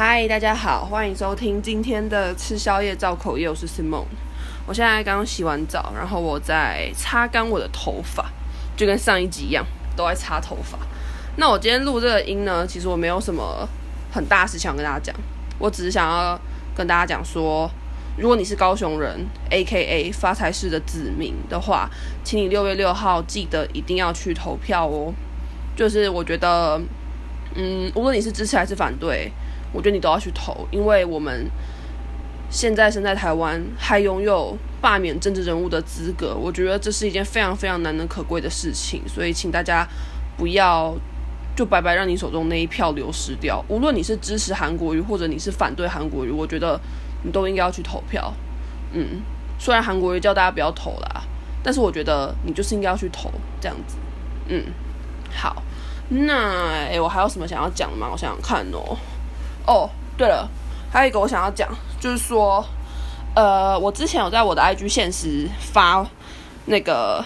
嗨，大家好，欢迎收听今天的吃宵夜造口业，我是 Simon。我现在刚刚洗完澡，然后我在擦干我的头发，就跟上一集一样，都在擦头发。那我今天录这个音呢，其实我没有什么很大事想跟大家讲，我只是想要跟大家讲说，如果你是高雄人，AKA 发财市的子民的话，请你六月六号记得一定要去投票哦。就是我觉得，嗯，无论你是支持还是反对，我觉得你都要去投，因为我们现在身在台湾，还拥有罢免政治人物的资格，我觉得这是一件非常非常难能可贵的事情，所以请大家不要就白白让你手中那一票流失掉。无论你是支持韩国瑜，或者你是反对韩国瑜，我觉得你都应该要去投票。嗯，虽然韩国瑜叫大家不要投啦，但是我觉得你就是应该要去投，这样子。嗯，好。那，我还有什么想要讲的吗？我想想看哦。哦，对了，还有一个我想要讲，就是说，呃，我之前有在我的 IG 现实发那个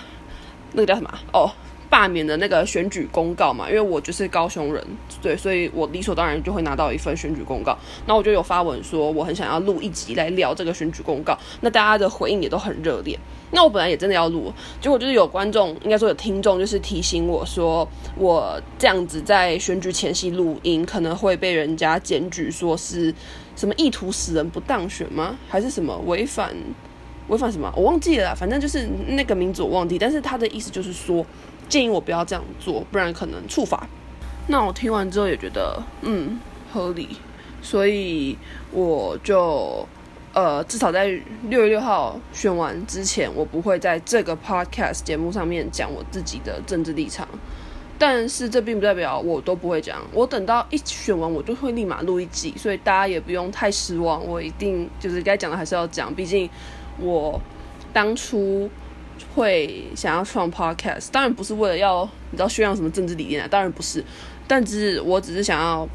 那个叫什么？哦。罢免的那个选举公告嘛，因为我就是高雄人，对，所以我理所当然就会拿到一份选举公告。那我就有发文说，我很想要录一集来聊这个选举公告。那大家的回应也都很热烈。那我本来也真的要录，结果就是有观众，应该说有听众，就是提醒我说，我这样子在选举前夕录音，可能会被人家检举说是什么意图使人不当选吗？还是什么违反违反什么？我忘记了，反正就是那个名字我忘记。但是他的意思就是说。建议我不要这样做，不然可能触法。那我听完之后也觉得，嗯，合理，所以我就，呃，至少在六月六号选完之前，我不会在这个 podcast 节目上面讲我自己的政治立场。但是这并不代表我都不会讲，我等到一选完，我就会立马录一集，所以大家也不用太失望。我一定就是该讲的还是要讲，毕竟我当初。会想要创 podcast，当然不是为了要你知道宣扬什么政治理念啊，当然不是，但只是我只是想要，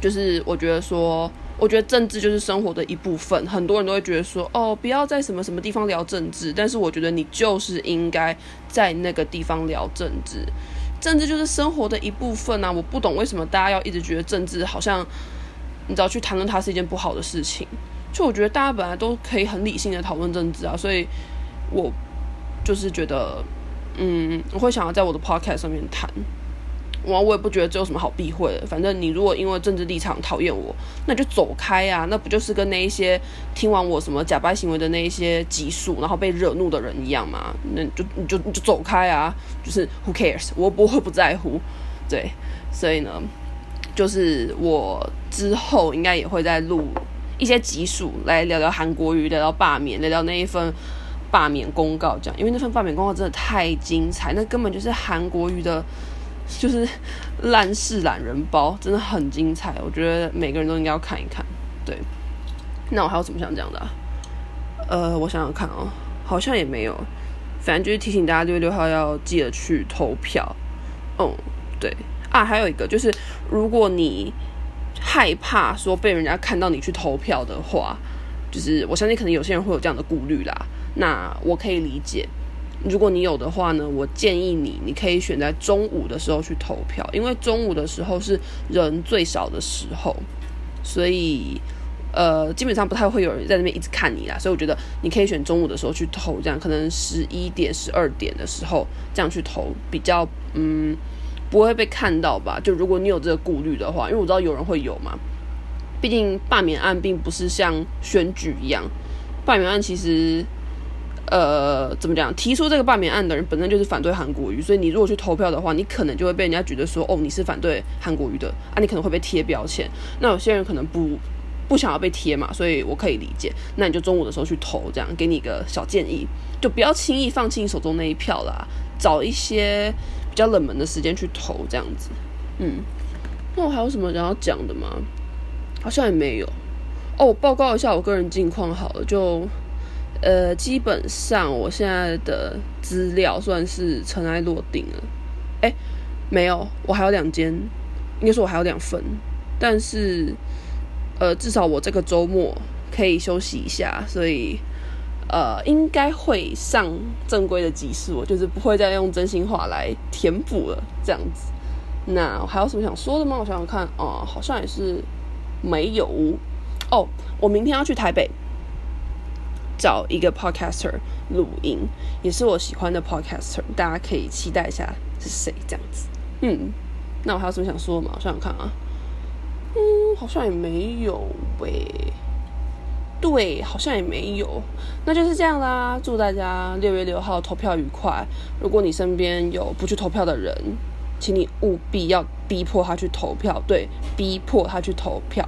就是我觉得说，我觉得政治就是生活的一部分，很多人都会觉得说，哦，不要在什么什么地方聊政治，但是我觉得你就是应该在那个地方聊政治，政治就是生活的一部分啊，我不懂为什么大家要一直觉得政治好像，你知道去谈论它是一件不好的事情，就我觉得大家本来都可以很理性的讨论政治啊，所以我。就是觉得，嗯，我会想要在我的 podcast 上面谈，我我也不觉得这有什么好避讳的。反正你如果因为政治立场讨厌我，那就走开啊！那不就是跟那一些听完我什么假掰行为的那一些集数，然后被惹怒的人一样吗？那就你就你就走开啊！就是 who cares？我不会不在乎，对。所以呢，就是我之后应该也会再录一些集数来聊聊韩国瑜，聊聊罢免，聊聊那一份。罢免公告这样，因为那份罢免公告真的太精彩，那根本就是韩国瑜的，就是烂事懒人包，真的很精彩。我觉得每个人都应该要看一看。对，那我还有什么想讲的？呃，我想想看哦，好像也没有，反正就是提醒大家六月六号要记得去投票。嗯，对啊，还有一个就是，如果你害怕说被人家看到你去投票的话，就是我相信可能有些人会有这样的顾虑啦。那我可以理解，如果你有的话呢，我建议你，你可以选在中午的时候去投票，因为中午的时候是人最少的时候，所以呃，基本上不太会有人在那边一直看你啦，所以我觉得你可以选中午的时候去投，这样可能十一点、十二点的时候这样去投，比较嗯不会被看到吧？就如果你有这个顾虑的话，因为我知道有人会有嘛，毕竟罢免案并不是像选举一样，罢免案其实。呃，怎么讲？提出这个罢免案的人本身就是反对韩国瑜，所以你如果去投票的话，你可能就会被人家觉得说，哦，你是反对韩国瑜的啊，你可能会被贴标签。那有些人可能不不想要被贴嘛，所以我可以理解。那你就中午的时候去投，这样给你一个小建议，就不要轻易放弃你手中那一票啦，找一些比较冷门的时间去投，这样子。嗯，那我还有什么想要讲的吗？好像也没有。哦，报告一下我个人近况好了，就。呃，基本上我现在的资料算是尘埃落定了。哎，没有，我还有两间，应该说我还有两份，但是呃，至少我这个周末可以休息一下，所以呃，应该会上正规的集数，就是不会再用真心话来填补了这样子。那我还有什么想说的吗？我想想看，哦、好像也是没有。哦，我明天要去台北找一个 podcaster 录音，也是我喜欢的 podcaster，大家可以期待一下是谁这样子。嗯，那我还有什么想说的吗？我想想看啊，嗯，好像也没有喂、对，好像也没有，那就是这样啦。祝大家六月六号投票愉快。如果你身边有不去投票的人，请你务必要逼迫他去投票。对，逼迫他去投票。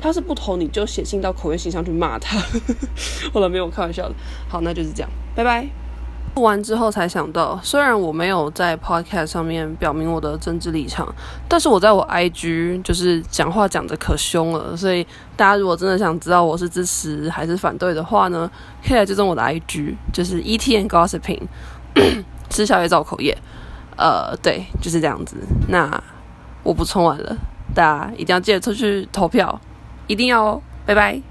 他是不投，你就写信到口业信箱去骂他。好了，没有开玩笑的。好，那就是这样，拜拜。录完之后才想到，虽然我没有在 podcast 上面表明我的政治立场，但是我在我 IG 就是讲话讲的可凶了，所以大家如果真的想知道我是支持还是反对的话呢，可以来追踪我的 IG，就是 ETN Gossiping，吃宵夜造口业，呃，对，就是这样子。那我补充完了，大家一定要记得出去投票，一定要哦，拜拜。